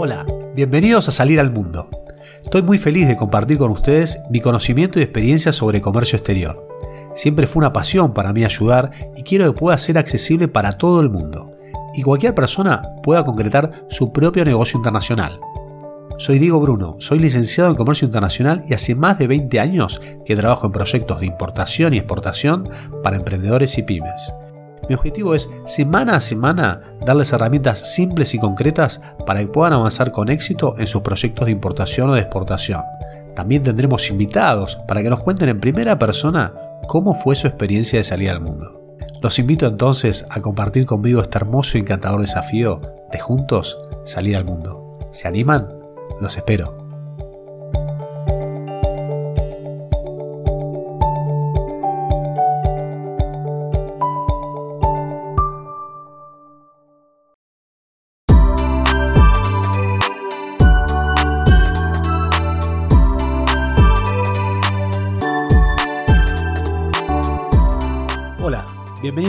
Hola, bienvenidos a Salir al Mundo. Estoy muy feliz de compartir con ustedes mi conocimiento y experiencia sobre comercio exterior. Siempre fue una pasión para mí ayudar y quiero que pueda ser accesible para todo el mundo y cualquier persona pueda concretar su propio negocio internacional. Soy Diego Bruno, soy licenciado en Comercio Internacional y hace más de 20 años que trabajo en proyectos de importación y exportación para emprendedores y pymes. Mi objetivo es semana a semana darles herramientas simples y concretas para que puedan avanzar con éxito en sus proyectos de importación o de exportación. También tendremos invitados para que nos cuenten en primera persona cómo fue su experiencia de salir al mundo. Los invito entonces a compartir conmigo este hermoso y encantador desafío de juntos salir al mundo. ¿Se animan? Los espero.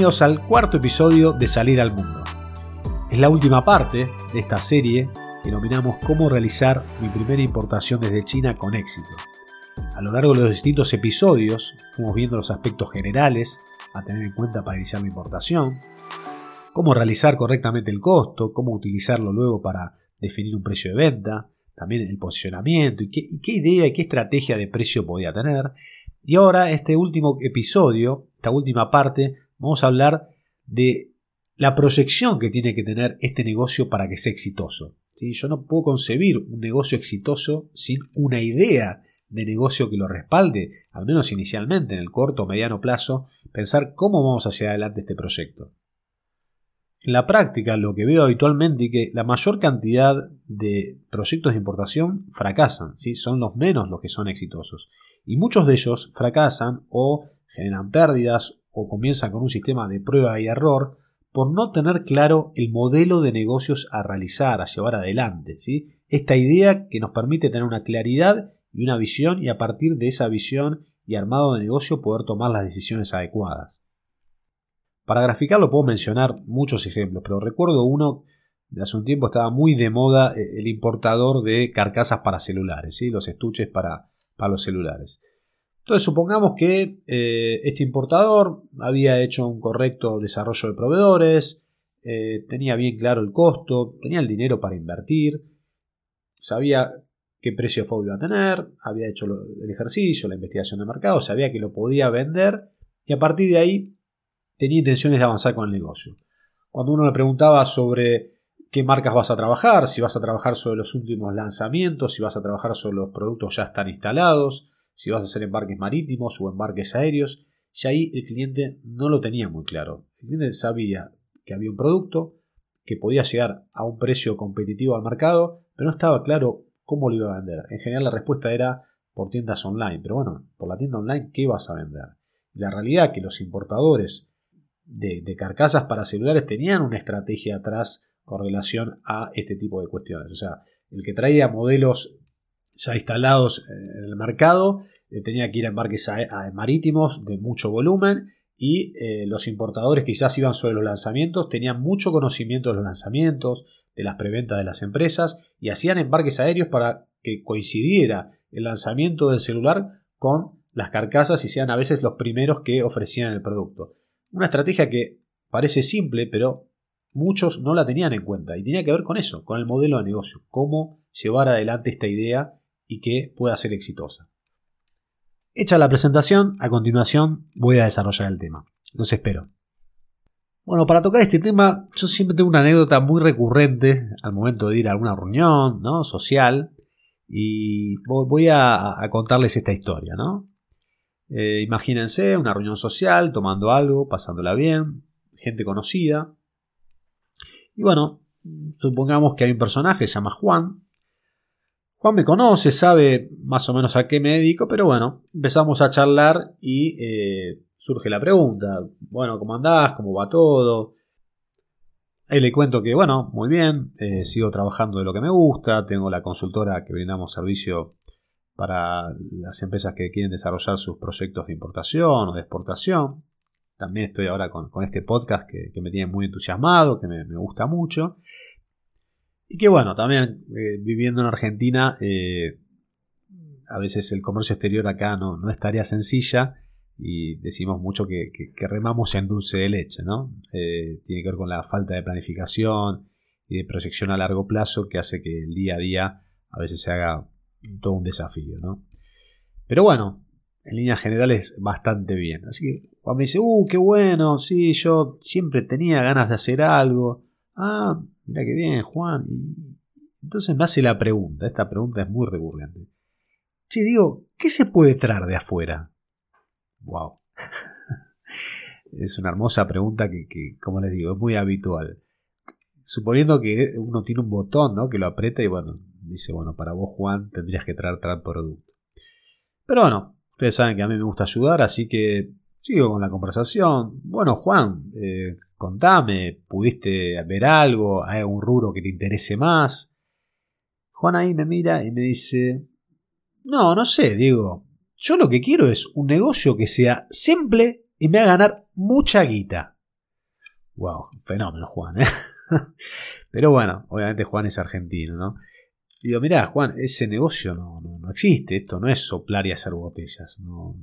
Al cuarto episodio de Salir al Mundo. Es la última parte de esta serie que nominamos Cómo realizar mi primera importación desde China con éxito. A lo largo de los distintos episodios fuimos viendo los aspectos generales a tener en cuenta para iniciar la importación, cómo realizar correctamente el costo, cómo utilizarlo luego para definir un precio de venta, también el posicionamiento y qué idea y qué estrategia de precio podía tener. Y ahora, este último episodio, esta última parte, vamos a hablar de la proyección que tiene que tener este negocio para que sea exitoso. ¿Sí? Yo no puedo concebir un negocio exitoso sin una idea de negocio que lo respalde, al menos inicialmente, en el corto o mediano plazo, pensar cómo vamos hacia adelante este proyecto. En la práctica, lo que veo habitualmente es que la mayor cantidad de proyectos de importación fracasan, ¿sí? son los menos los que son exitosos. Y muchos de ellos fracasan o generan pérdidas o comienza con un sistema de prueba y error por no tener claro el modelo de negocios a realizar, a llevar adelante. ¿sí? Esta idea que nos permite tener una claridad y una visión y a partir de esa visión y armado de negocio poder tomar las decisiones adecuadas. Para graficarlo puedo mencionar muchos ejemplos, pero recuerdo uno de hace un tiempo estaba muy de moda eh, el importador de carcasas para celulares, ¿sí? los estuches para, para los celulares. Entonces supongamos que eh, este importador había hecho un correcto desarrollo de proveedores, eh, tenía bien claro el costo, tenía el dinero para invertir, sabía qué precio FOB iba a tener, había hecho el ejercicio, la investigación de mercado, sabía que lo podía vender y a partir de ahí tenía intenciones de avanzar con el negocio. Cuando uno le preguntaba sobre qué marcas vas a trabajar, si vas a trabajar sobre los últimos lanzamientos, si vas a trabajar sobre los productos ya están instalados, si vas a hacer embarques marítimos o embarques aéreos, ya ahí el cliente no lo tenía muy claro. El cliente sabía que había un producto, que podía llegar a un precio competitivo al mercado, pero no estaba claro cómo lo iba a vender. En general la respuesta era por tiendas online, pero bueno, por la tienda online, ¿qué vas a vender? La realidad es que los importadores de, de carcasas para celulares tenían una estrategia atrás con relación a este tipo de cuestiones. O sea, el que traía modelos ya instalados en el mercado, eh, tenía que ir a embarques marítimos de mucho volumen y eh, los importadores quizás iban sobre los lanzamientos, tenían mucho conocimiento de los lanzamientos, de las preventas de las empresas y hacían embarques aéreos para que coincidiera el lanzamiento del celular con las carcasas y sean a veces los primeros que ofrecían el producto. Una estrategia que parece simple, pero muchos no la tenían en cuenta y tenía que ver con eso, con el modelo de negocio, cómo llevar adelante esta idea y que pueda ser exitosa. Hecha la presentación, a continuación voy a desarrollar el tema. Los espero. Bueno, para tocar este tema, yo siempre tengo una anécdota muy recurrente al momento de ir a alguna reunión ¿no? social y voy a, contarles esta historia. ¿no? Eh, imagínense una reunión social, tomando algo, pasándola bien, gente conocida. Y bueno, supongamos que hay un personaje, se llama Juan, Juan me conoce, sabe más o menos a qué me dedico, pero bueno, empezamos a charlar y eh, surge la pregunta, bueno, ¿cómo andás? ¿Cómo va todo? Ahí le cuento que, bueno, muy bien, eh, sigo trabajando de lo que me gusta, tengo la consultora que brindamos servicio para las empresas que quieren desarrollar sus proyectos de importación o de exportación. También estoy ahora con, este podcast que, me tiene muy entusiasmado, que me gusta mucho. Y que bueno, también eh, viviendo en Argentina, eh, a veces el comercio exterior acá no, no es tarea sencilla y decimos mucho que, remamos en dulce de leche, ¿no? Eh, tiene que ver con la falta de planificación y de proyección a largo plazo que hace que el día a día a veces se haga todo un desafío, ¿no? Pero bueno, en líneas generales bastante bien. Así que Juan me dice, uh, qué bueno, sí, yo siempre tenía ganas de hacer algo. Ah, mira qué bien, Juan. Entonces me hace la pregunta, esta pregunta es muy recurrente. Sí, digo, ¿qué se puede traer de afuera? Wow. es una hermosa pregunta que, como les digo, es muy habitual. Suponiendo que uno tiene un botón, ¿no? Que lo aprieta y bueno, dice, bueno, para vos, Juan, tendrías que traer tal producto. Pero bueno, ustedes saben que a mí me gusta ayudar, así que Sigo con la conversación. Bueno, Juan, eh, contame, ¿pudiste ver algo? ¿Hay algún rubro que te interese más? Juan ahí me mira y me dice, no, no sé, Diego. Yo lo que quiero es un negocio que sea simple y me haga ganar mucha guita. Wow, fenómeno, Juan. ¿eh? Pero bueno, obviamente Juan es argentino, ¿no? Digo, mirá, Juan, ese negocio no, no, no existe. Esto no es soplar y hacer botellas. No,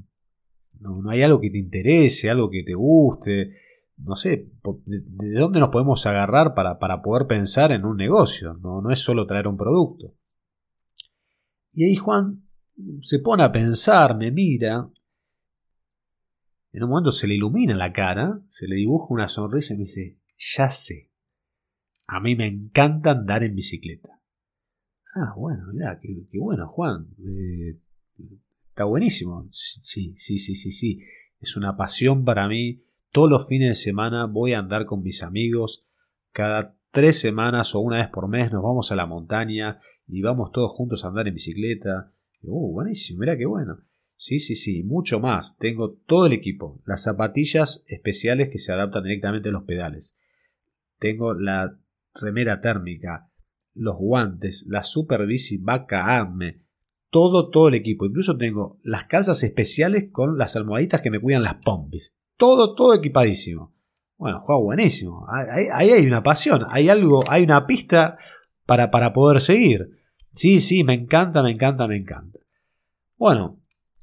no, hay algo que te interese, algo que te guste. No sé, ¿de dónde nos podemos agarrar para, poder pensar en un negocio? No, no es solo traer un producto. Y ahí Juan se pone a pensar, me mira. En un momento se le ilumina la cara, se le dibuja una sonrisa y me dice, ya sé. A mí me encanta andar en bicicleta. Ah, bueno, mira, qué, bueno, Juan. Eh, Está buenísimo. Sí, sí, sí, sí, sí. Es una pasión para mí. Todos los fines de semana voy a andar con mis amigos. Cada tres semanas o una vez por mes nos vamos a la montaña y vamos todos juntos a andar en bicicleta. Uh, buenísimo, mira qué bueno. Sí, sí, sí, mucho más. Tengo todo el equipo. Las zapatillas especiales que se adaptan directamente a los pedales. Tengo la remera térmica, los guantes, la super bici Vaca Arme, todo, todo el equipo. Incluso tengo las calzas especiales con las almohaditas que me cuidan las pompis. Todo, todo equipadísimo. Bueno, juego buenísimo. Ahí, hay una pasión, hay algo, hay una pista para, para poder seguir. Sí, sí, me encanta, me encanta, me encanta. Bueno,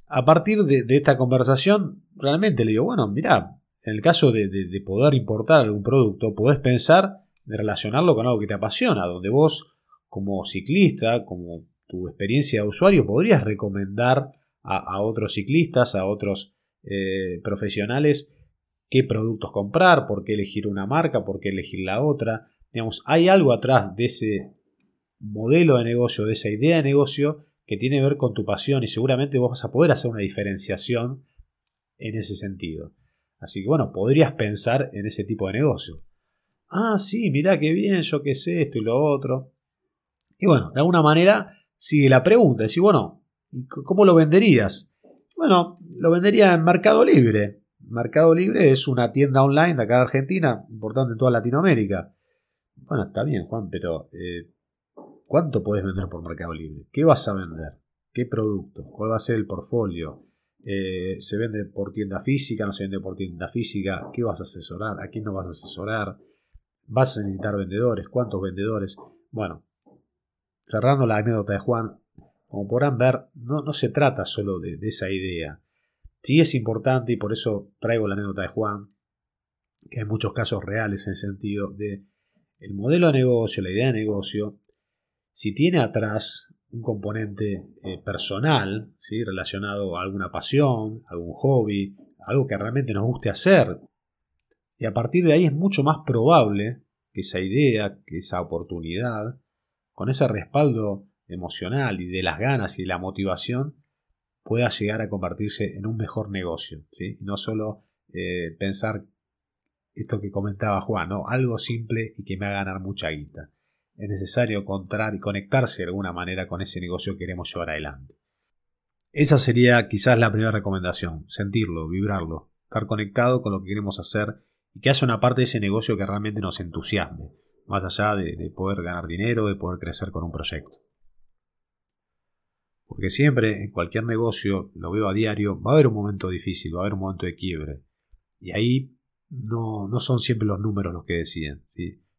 a partir de, esta conversación, realmente le digo, bueno, mira, en el caso de, de, poder importar algún producto, podés pensar de relacionarlo con algo que te apasiona, donde vos, como ciclista, como tu experiencia de usuario, podrías recomendar a, otros ciclistas, a otros eh, profesionales, qué productos comprar, por qué elegir una marca, por qué elegir la otra. Digamos, hay algo atrás de ese modelo de negocio, de esa idea de negocio, que tiene que ver con tu pasión y seguramente vos vas a poder hacer una diferenciación en ese sentido. Así que bueno, podrías pensar en ese tipo de negocio. Ah, sí, mirá qué bien, yo qué sé, esto y lo otro. Y bueno, de alguna manera sigue la pregunta. Decir, bueno, ¿cómo lo venderías? Bueno, lo vendería en Mercado Libre. Mercado Libre es una tienda online de acá de Argentina, importante en toda Latinoamérica. Bueno, está bien, Juan, pero eh, ¿cuánto puedes vender por Mercado Libre? ¿Qué vas a vender? ¿Qué producto? ¿Cuál va a ser el portfolio? Eh, ¿Se vende por tienda física? ¿No se vende por tienda física? ¿Qué vas a asesorar? ¿A quién no vas a asesorar? ¿Vas a necesitar vendedores? ¿Cuántos vendedores? Bueno, cerrando la anécdota de Juan, como podrán ver, no, se trata solo de, esa idea. Sí es importante y por eso traigo la anécdota de Juan, que hay muchos casos reales en el sentido de el modelo de negocio, la idea de negocio, si tiene atrás un componente eh, personal, ¿sí? relacionado a alguna pasión, algún hobby, algo que realmente nos guste hacer, y a partir de ahí es mucho más probable que esa idea, que esa oportunidad, con ese respaldo emocional y de las ganas y de la motivación, pueda llegar a convertirse en un mejor negocio. no solo eh, pensar esto que comentaba Juan, ¿no? algo simple y que me haga ganar mucha guita. Es necesario encontrar y conectarse de alguna manera con ese negocio que queremos llevar adelante. Esa sería quizás la primera recomendación, sentirlo, vibrarlo, estar conectado con lo que queremos hacer y que haya una parte de ese negocio que realmente nos entusiasme, más allá de, poder ganar dinero, de poder crecer con un proyecto. Porque siempre, en cualquier negocio, lo veo a diario, va a haber un momento difícil, va a haber un momento de quiebre. Y ahí no, no son siempre los números los que deciden.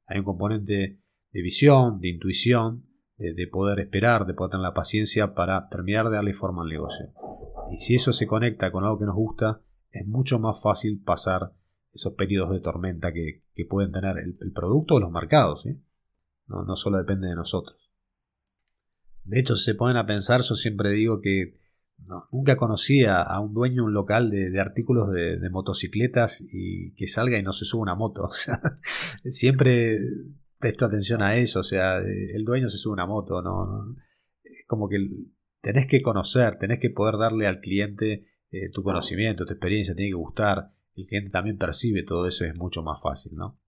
Hay un componente de visión, de intuición, de, poder esperar, de poder tener la paciencia para terminar de darle forma al negocio. Y si eso se conecta con algo que nos gusta, es mucho más fácil pasar esos periodos de tormenta que, pueden tener el, producto o los mercados. No, no solo depende de nosotros. De hecho, si se ponen a pensar, yo siempre digo que nunca conocía a un dueño de un local de, artículos de, motocicletas y que salga y no se suba una moto. O sea, siempre presto atención a eso. O sea, el dueño se sube una moto, ¿no? como que tenés que conocer, tenés que poder darle al cliente eh, tu conocimiento, tu experiencia, tiene que gustar. El cliente también percibe todo eso es mucho más fácil, ¿no?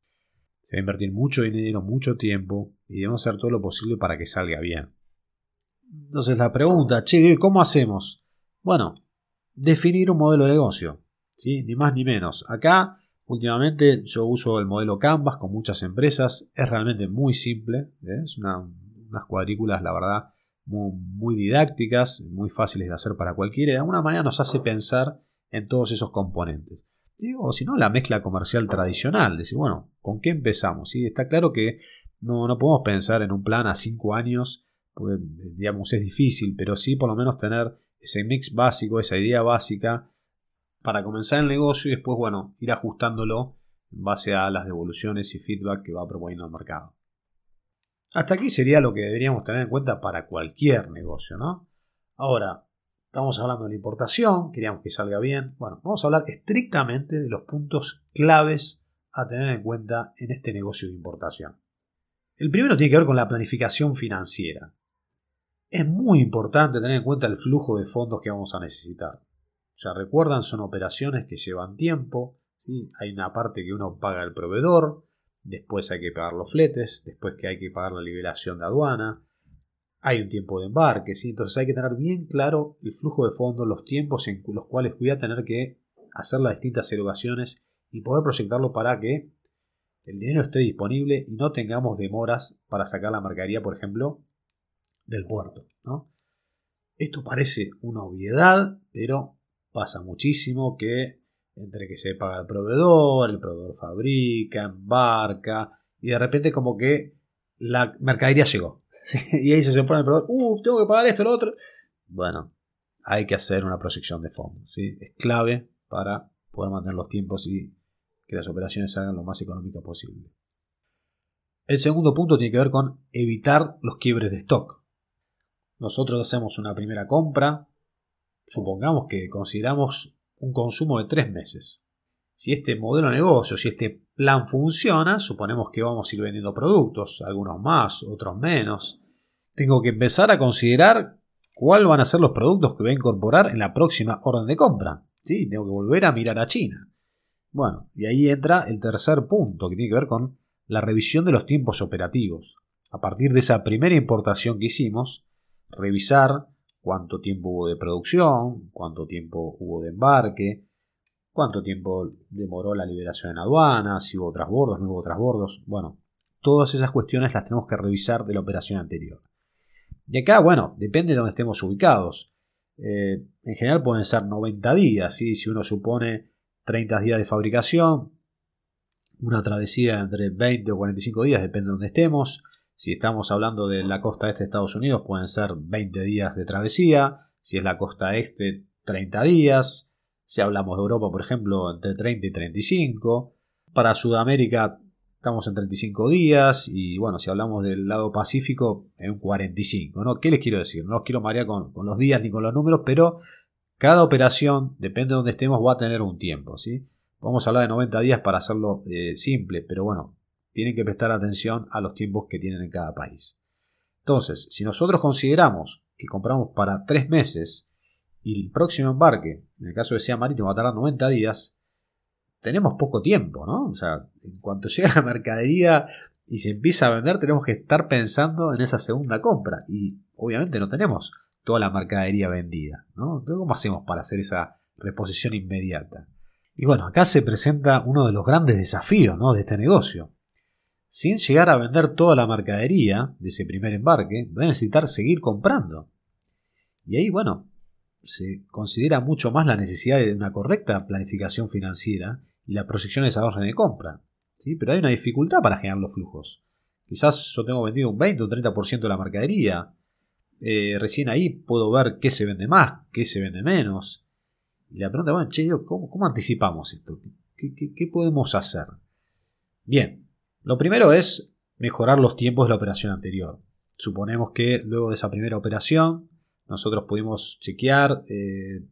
Se va a invertir mucho dinero, mucho tiempo y debemos hacer todo lo posible para que salga bien. Entonces la pregunta, che, ¿cómo hacemos? Bueno, definir un modelo de negocio, ¿sí? Ni más ni menos. Acá, últimamente, yo uso el modelo Canvas con muchas empresas. Es realmente muy simple. ¿eh? Es unas cuadrículas, la verdad, muy, didácticas, muy fáciles de hacer para cualquiera. De alguna manera nos hace pensar en todos esos componentes. O si no, la mezcla comercial tradicional. Decir, bueno, ¿con qué empezamos? ¿Sí? Está claro que no, no podemos pensar en un plan a cinco años porque digamos es difícil, pero sí por lo menos tener ese mix básico, esa idea básica para comenzar el negocio y después, bueno, ir ajustándolo en base a las devoluciones y feedback que va proponiendo el mercado. Hasta aquí sería lo que deberíamos tener en cuenta para cualquier negocio, ¿no? Ahora, estamos hablando de la importación, queríamos que salga bien. Bueno, vamos a hablar estrictamente de los puntos claves a tener en cuenta en este negocio de importación. El primero tiene que ver con la planificación financiera. Es muy importante tener en cuenta el flujo de fondos que vamos a necesitar. Sea, recuerdan, son operaciones que llevan tiempo. Hay una parte que uno paga al proveedor, después hay que pagar los fletes, después que hay que pagar la liberación de aduana, hay un tiempo de embarque, ¿sí? entonces hay que tener bien claro el flujo de fondos, los tiempos en los cuales voy a tener que hacer las distintas erogaciones y poder proyectarlo para que el dinero esté disponible y no tengamos demoras para sacar la mercadería, por ejemplo, del puerto. ¿no? Esto parece una obviedad, pero pasa muchísimo que entre que se paga el proveedor, el proveedor fabrica, embarca, y de repente como que la mercadería llegó. Y ahí se pone el proveedor, uh, tengo que pagar esto, lo otro. Bueno, hay que hacer una proyección de fondos. ¿sí? Es clave para poder mantener los tiempos y que las operaciones salgan lo más económicas posible. El segundo punto tiene que ver con evitar los quiebres de stock. Nosotros hacemos una primera compra, supongamos que consideramos un consumo de tres meses. Si este modelo de negocio, si este plan funciona, suponemos que vamos a ir vendiendo productos, algunos más, otros menos. Tengo que empezar a considerar cuáles van a ser los productos que voy a incorporar en la próxima orden de compra. ¿Sí? Tengo que volver a mirar a China. Bueno, y ahí entra el tercer punto que tiene que ver con la revisión de los tiempos operativos. A partir de esa primera importación que hicimos, revisar cuánto tiempo hubo de producción, cuánto tiempo hubo de embarque, cuánto tiempo demoró la liberación en aduana, si hubo trasbordos, no hubo trasbordos. Bueno, todas esas cuestiones las tenemos que revisar de la operación anterior. Y acá, bueno, depende de dónde estemos ubicados. Eh, en general pueden ser 90 días, si uno supone 30 días de fabricación, una travesía entre 20 o 45 días, depende de dónde estemos. Si estamos hablando de la costa este de Estados Unidos, pueden ser 20 días de travesía. Si es la costa este, 30 días. Si hablamos de Europa, por ejemplo, entre 30 y 35. Para Sudamérica estamos en 35 días. Y bueno, si hablamos del lado Pacífico, en 45. ¿no? ¿Qué les quiero decir? No os quiero marear con, los días ni con los números, pero cada operación, depende de donde estemos, va a tener un tiempo. ¿sí? Vamos a hablar de 90 días para hacerlo eh, simple, pero bueno, tienen que prestar atención a los tiempos que tienen en cada país. Entonces, si nosotros consideramos que compramos para tres meses y el próximo embarque, en el caso de sea marítimo, va a tardar 90 días, tenemos poco tiempo, ¿no? O sea, en cuanto llega la mercadería y se empieza a vender, tenemos que estar pensando en esa segunda compra. Y obviamente no tenemos toda la mercadería vendida, ¿no? ¿Cómo hacemos para hacer esa reposición inmediata? Y bueno, acá se presenta uno de los grandes desafíos ¿no? de este negocio sin llegar a vender toda la mercadería de ese primer embarque, va a necesitar seguir comprando. Y ahí, bueno, se considera mucho más la necesidad de una correcta planificación financiera y la proyección de esa orden de compra. ¿sí? Pero hay una dificultad para generar los flujos, Quizás yo tengo vendido un 20 o un 30% de la mercadería. Eh, recién ahí puedo ver qué se vende más, qué se vende menos. Y la pregunta, bueno, che, ¿cómo, ¿cómo, anticipamos esto? ¿Qué, qué podemos hacer? Bien, lo primero es mejorar los tiempos de la operación anterior. Suponemos que luego de esa primera operación nosotros pudimos chequear eh,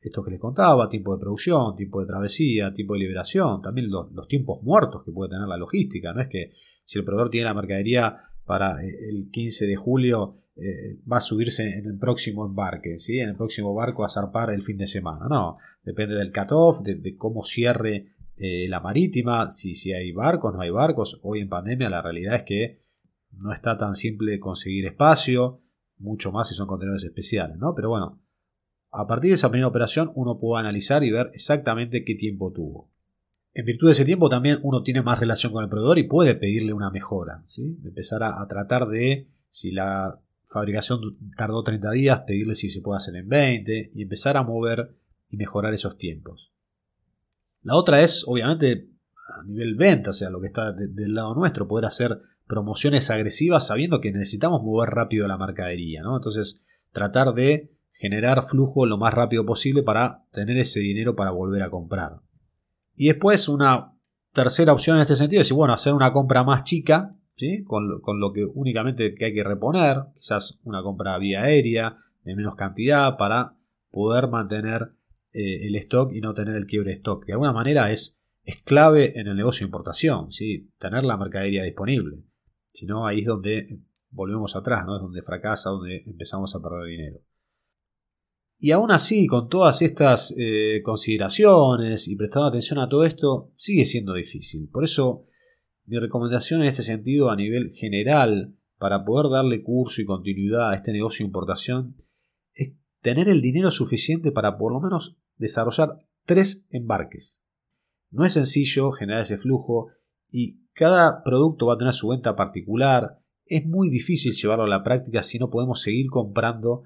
esto que les contaba, tiempo de producción, tiempo de travesía, tiempo de liberación, también los, tiempos muertos que puede tener la logística. No es que si el proveedor tiene la mercadería para eh, el 15 de julio eh, va a subirse en el próximo embarque, ¿sí? en el próximo barco a zarpar el fin de semana. No, depende del cut-off, de, cómo cierre la marítima, si, si hay barcos, no hay barcos. Hoy en pandemia la realidad es que no está tan simple conseguir espacio, mucho más si son contenedores especiales, ¿no? Pero bueno, a partir de esa primera operación uno puede analizar y ver exactamente qué tiempo tuvo. En virtud de ese tiempo también uno tiene más relación con el proveedor y puede pedirle una mejora, ¿sí? Empezar a, tratar de, si la fabricación tardó 30 días, pedirle si se puede hacer en 20 y empezar a mover y mejorar esos tiempos. La otra es, obviamente, a nivel venta, o sea, lo que está del lado nuestro, poder hacer promociones agresivas sabiendo que necesitamos mover rápido la mercadería, ¿no? Entonces, tratar de generar flujo lo más rápido posible para tener ese dinero para volver a comprar. Y después una tercera opción en este sentido es, bueno, hacer una compra más chica, con, lo que únicamente que hay que reponer, quizás una compra vía aérea de menos cantidad para poder mantener eh, el stock y no tener el quiebre de stock. De alguna manera es, es clave en el negocio de importación, tener la mercadería disponible. Si no, ahí es donde volvemos atrás, ¿no? Es donde fracasa, donde empezamos a perder dinero. Y aún así, con todas estas eh, consideraciones y prestando atención a todo esto, sigue siendo difícil. Por eso, mi recomendación en este sentido a nivel general, para poder darle curso y continuidad a este negocio de importación, es tener el dinero suficiente para por lo menos desarrollar tres embarques. No es sencillo generar ese flujo y cada producto va a tener su venta particular. Es muy difícil llevarlo a la práctica si no podemos seguir comprando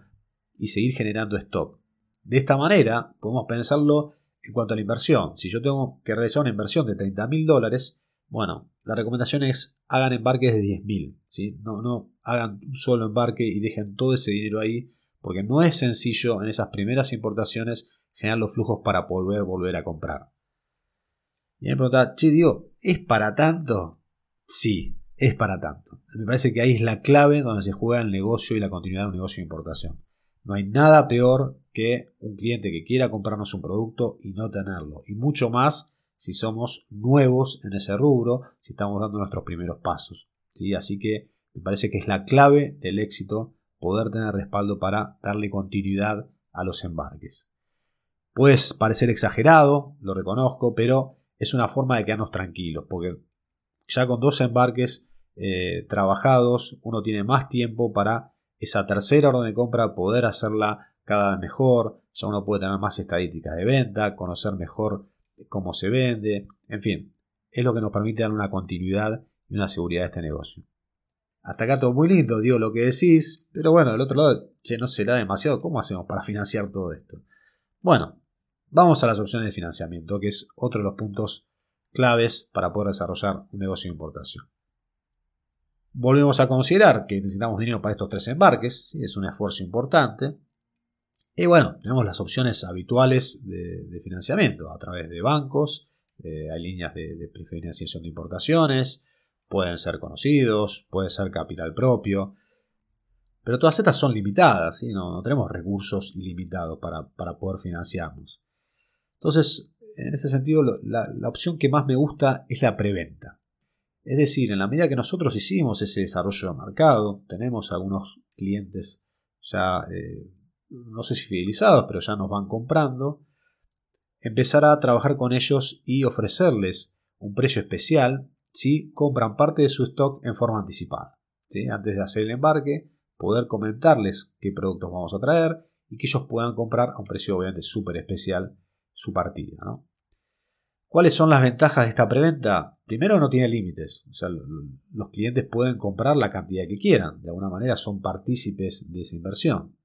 y seguir generando stock. De esta manera, podemos pensarlo en cuanto a la inversión. Si yo tengo que realizar una inversión de 30 mil dólares, bueno, la recomendación es hagan embarques de 10 mil. No, no hagan un solo embarque y dejen todo ese dinero ahí, porque no es sencillo en esas primeras importaciones generar los flujos para poder volver a comprar. Y me pregunta, che, digo, ¿es para tanto? Sí, es para tanto. Me parece que ahí es la clave donde se juega el negocio y la continuidad de un negocio de importación. No hay nada peor que un cliente que quiera comprarnos un producto y no tenerlo. Y mucho más si somos nuevos en ese rubro, si estamos dando nuestros primeros pasos. ¿sí? Así que me parece que es la clave del éxito poder tener respaldo para darle continuidad a los embarques. Puede parecer exagerado, lo reconozco, pero es una forma de quedarnos tranquilos, porque ya con dos embarques eh, trabajados uno tiene más tiempo para esa tercera orden de compra poder hacerla cada vez mejor, ya uno puede tener más estadísticas de venta, conocer mejor cómo se vende, en fin, es lo que nos permite dar una continuidad y una seguridad a este negocio. Hasta acá todo muy lindo, digo lo que decís, pero bueno, del otro lado, che, no será demasiado, ¿cómo hacemos para financiar todo esto? Bueno, Vamos a las opciones de financiamiento, que es otro de los puntos claves para poder desarrollar un negocio de importación. Volvemos a considerar que necesitamos dinero para estos tres embarques, es un esfuerzo importante. Y bueno, tenemos las opciones habituales de, financiamiento a través de bancos, eh, hay líneas de, de financiación de importaciones, pueden ser conocidos, puede ser capital propio, pero todas estas son limitadas, no, tenemos recursos ilimitados para, para poder financiarnos. Entonces, en ese sentido, la, opción que más me gusta es la preventa. Es decir, en la medida que nosotros hicimos ese desarrollo de mercado, tenemos algunos clientes ya, eh, no sé si fidelizados, pero ya nos van comprando, empezar a trabajar con ellos y ofrecerles un precio especial si compran parte de su stock en forma anticipada. Antes de hacer el embarque, poder comentarles qué productos vamos a traer y que ellos puedan comprar a un precio obviamente súper especial su partida. ¿no? ¿Cuáles son las ventajas de esta preventa? Primero, no tiene límites. O sea, los clientes pueden comprar la cantidad que quieran. De alguna manera son partícipes de esa inversión.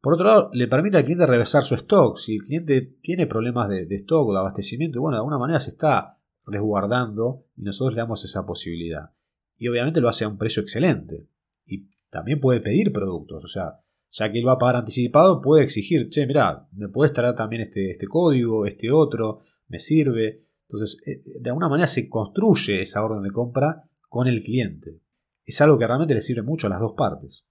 Por otro lado, le permite al cliente reversar su stock. Si el cliente tiene problemas de, stock o de abastecimiento, bueno, de alguna manera se está resguardando y nosotros le damos esa posibilidad. y obviamente lo hace a un precio excelente. Y también puede pedir productos, o sea, ya que él va a pagar anticipado, puede exigir, che, mira, me puedes traer también este, este código, este otro, me sirve. Entonces, eh, de alguna manera se construye esa orden de compra con el cliente. Es algo que realmente le sirve mucho a las dos partes.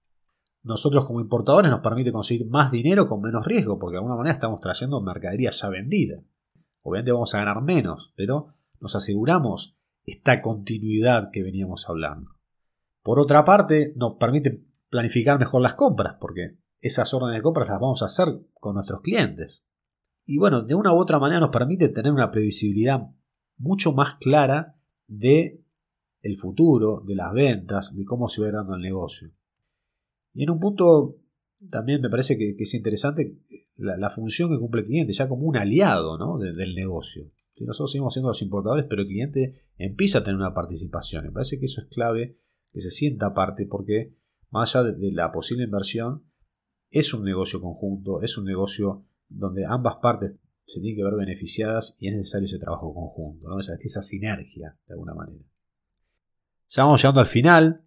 Nosotros como importadores nos permite conseguir más dinero con menos riesgo, porque de alguna manera estamos trayendo mercadería ya vendida. Obviamente vamos a ganar menos, pero nos aseguramos esta continuidad que veníamos hablando. Por otra parte, nos permite planificar mejor las compras, porque esas órdenes de compras las vamos a hacer con nuestros clientes. Y bueno, de una u otra manera nos permite tener una previsibilidad mucho más clara de el futuro, de las ventas, de cómo se va dando el negocio. Y en un punto también me parece que, es interesante la, función que cumple el cliente, ya como un aliado ¿no? del negocio. Si nosotros seguimos siendo los importadores, pero el cliente empieza a tener una participación. Me parece que eso es clave, que se sienta parte, porque más allá de, la posible inversión, es un negocio conjunto, es un negocio donde ambas partes se tienen que ver beneficiadas y es necesario ese trabajo conjunto, esa, sinergia de alguna manera. Ya vamos llegando al final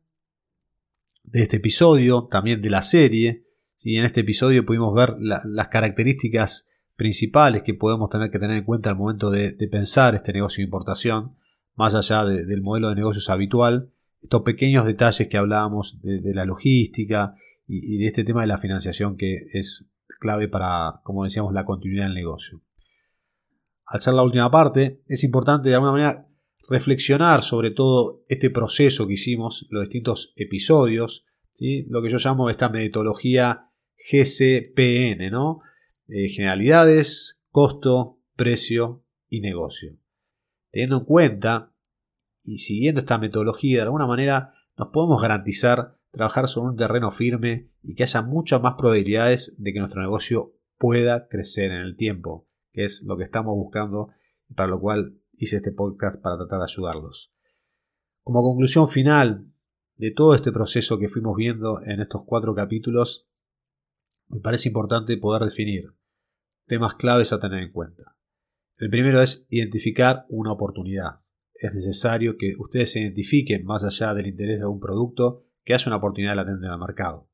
de este episodio, también de la serie. ¿sí? En este episodio pudimos ver las características principales que podemos tener que tener en cuenta al momento de, pensar este negocio de importación, más allá del modelo de negocios habitual estos pequeños detalles que hablábamos de, la logística y, de este tema de la financiación que es clave para, como decíamos, la continuidad del negocio. Al ser la última parte, es importante de alguna manera reflexionar sobre todo este proceso que hicimos, los distintos episodios, lo que yo llamo esta metodología GCPN, ¿no? Eh, generalidades, costo, precio y negocio. Teniendo en cuenta y siguiendo esta metodología, de alguna manera nos podemos garantizar trabajar sobre un terreno firme y que haya muchas más probabilidades de que nuestro negocio pueda crecer en el tiempo, que es lo que estamos buscando y para lo cual hice este podcast para tratar de ayudarlos. Como conclusión final de todo este proceso que fuimos viendo en estos cuatro capítulos, me parece importante poder definir temas claves a tener en cuenta. El primero es identificar una oportunidad es necesario que ustedes se identifiquen más allá del interés de algún producto que haya una oportunidad latente en el mercado.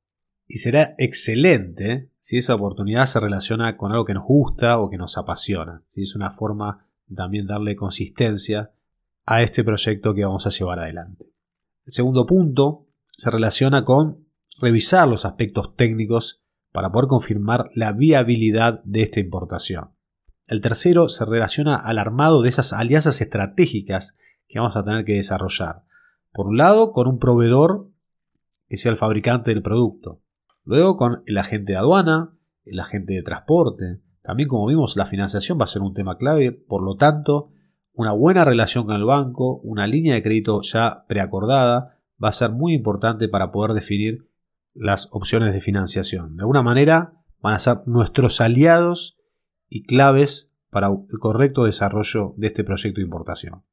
Y será excelente si esa oportunidad se relaciona con algo que nos gusta o que nos apasiona. Si es una forma de también darle consistencia a este proyecto que vamos a llevar adelante. El segundo punto se relaciona con revisar los aspectos técnicos para poder confirmar la viabilidad de esta importación. El tercero se relaciona al armado de esas alianzas estratégicas que vamos a tener que desarrollar. Por un lado, con un proveedor que sea el fabricante del producto. Luego con el agente de aduana, el agente de transporte. También, como vimos, la financiación va a ser un tema clave. Por lo tanto, una buena relación con el banco, una línea de crédito ya preacordada, va a ser muy importante para poder definir las opciones de financiación. De alguna manera, van a ser nuestros aliados y claves para el correcto desarrollo de este proyecto de importación.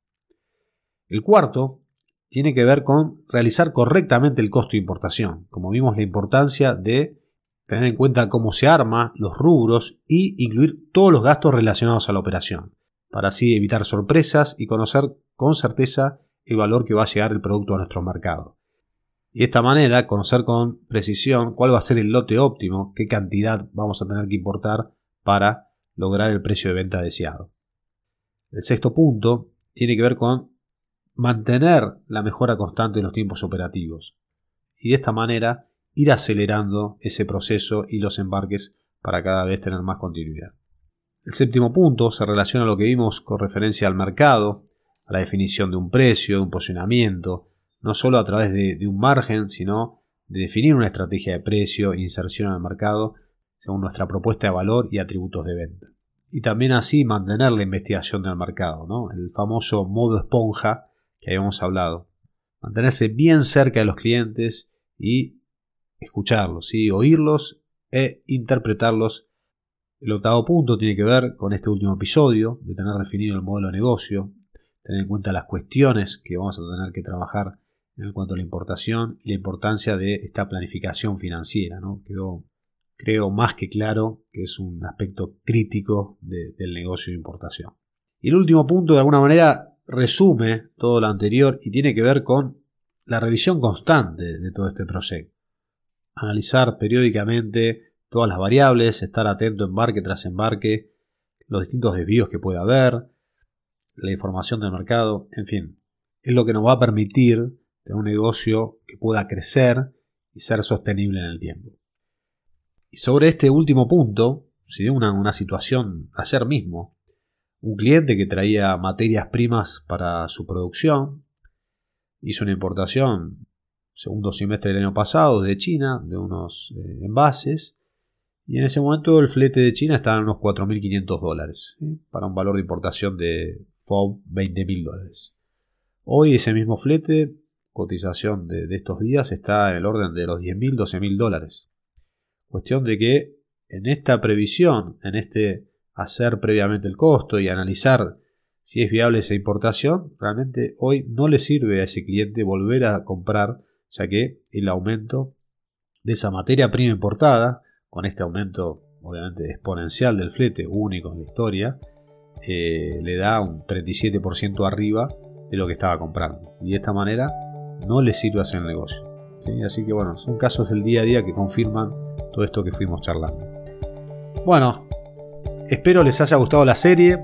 El cuarto tiene que ver con realizar correctamente el costo de importación. Como vimos, la importancia de tener en cuenta cómo se arma, los rubros y incluir todos los gastos relacionados a la operación, para así evitar sorpresas y conocer con certeza el valor que va a llegar el producto a nuestro mercado. Y de esta manera conocer con precisión cuál va a ser el lote óptimo, qué cantidad vamos a tener que importar para lograr el precio de venta deseado. El sexto punto tiene que ver con mantener la mejora constante de los tiempos operativos y de esta manera ir acelerando ese proceso y los embarques para cada vez tener más continuidad. El séptimo punto se relaciona a lo que vimos con referencia al mercado, a la definición de un precio, de un posicionamiento, no solo a través de, de un margen, sino de definir una estrategia de precio inserción en el mercado según nuestra propuesta de valor y atributos de venta. Y también así mantener la investigación del mercado, ¿no? el famoso modo esponja que habíamos hablado. Mantenerse bien cerca de los clientes y escucharlos, ¿sí? oírlos e interpretarlos. El octavo punto tiene que ver con este último episodio, de tener definido el modelo de negocio, tener en cuenta las cuestiones que vamos a tener que trabajar en cuanto a la importación y la importancia de esta planificación financiera. ¿no? Quedó creo más que claro que es un aspecto crítico del negocio de importación. Y el último punto, de alguna manera, resume todo lo anterior y tiene que ver con la revisión constante de todo este proyecto. Analizar periódicamente todas las variables, estar atento embarque tras embarque, los distintos desvíos que puede haber, la información del mercado, en fin, es lo que nos va a permitir tener un negocio que pueda crecer y ser sostenible en el tiempo. Sobre este último punto, si de una, una situación ayer mismo, un cliente que traía materias primas para su producción, hizo una importación segundo semestre del año pasado de China, de unos eh, envases, y en ese momento el flete de China estaba en unos 4.500 dólares, para un valor de importación de FOB 20.000 dólares. Hoy ese mismo flete, cotización de, de, estos días, está en el orden de los 10.000, 12.000 dólares. Cuestión de que en esta previsión, en este hacer previamente el costo y analizar si es viable esa importación, realmente hoy no le sirve a ese cliente volver a comprar, ya que el aumento de esa materia prima importada, con este aumento obviamente exponencial del flete, único en la historia, eh, le da un 37% arriba de lo que estaba comprando. Y de esta manera no le sirve hacer el negocio. Así que bueno, son casos del día a día que confirman todo esto que fuimos charlando. Bueno, espero les haya gustado la serie,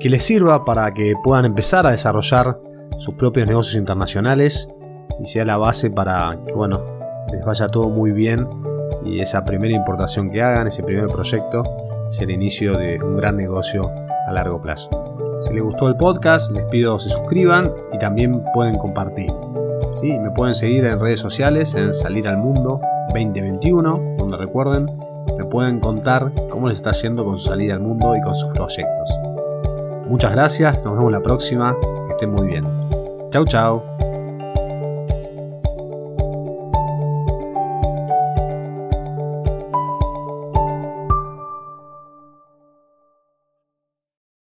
que les sirva para que puedan empezar a desarrollar sus propios negocios internacionales y sea la base para que bueno, les vaya todo muy bien y esa primera importación que hagan, ese primer proyecto, sea el inicio de un gran negocio a largo plazo. Si les gustó el podcast, les pido que se suscriban y también pueden compartir. ¿Sí? Me pueden seguir en redes sociales en Salir al Mundo 2021, donde recuerden, me pueden contar cómo les está haciendo con su salida al mundo y con sus proyectos. Muchas gracias, nos vemos la próxima, que estén muy bien. Chau chau.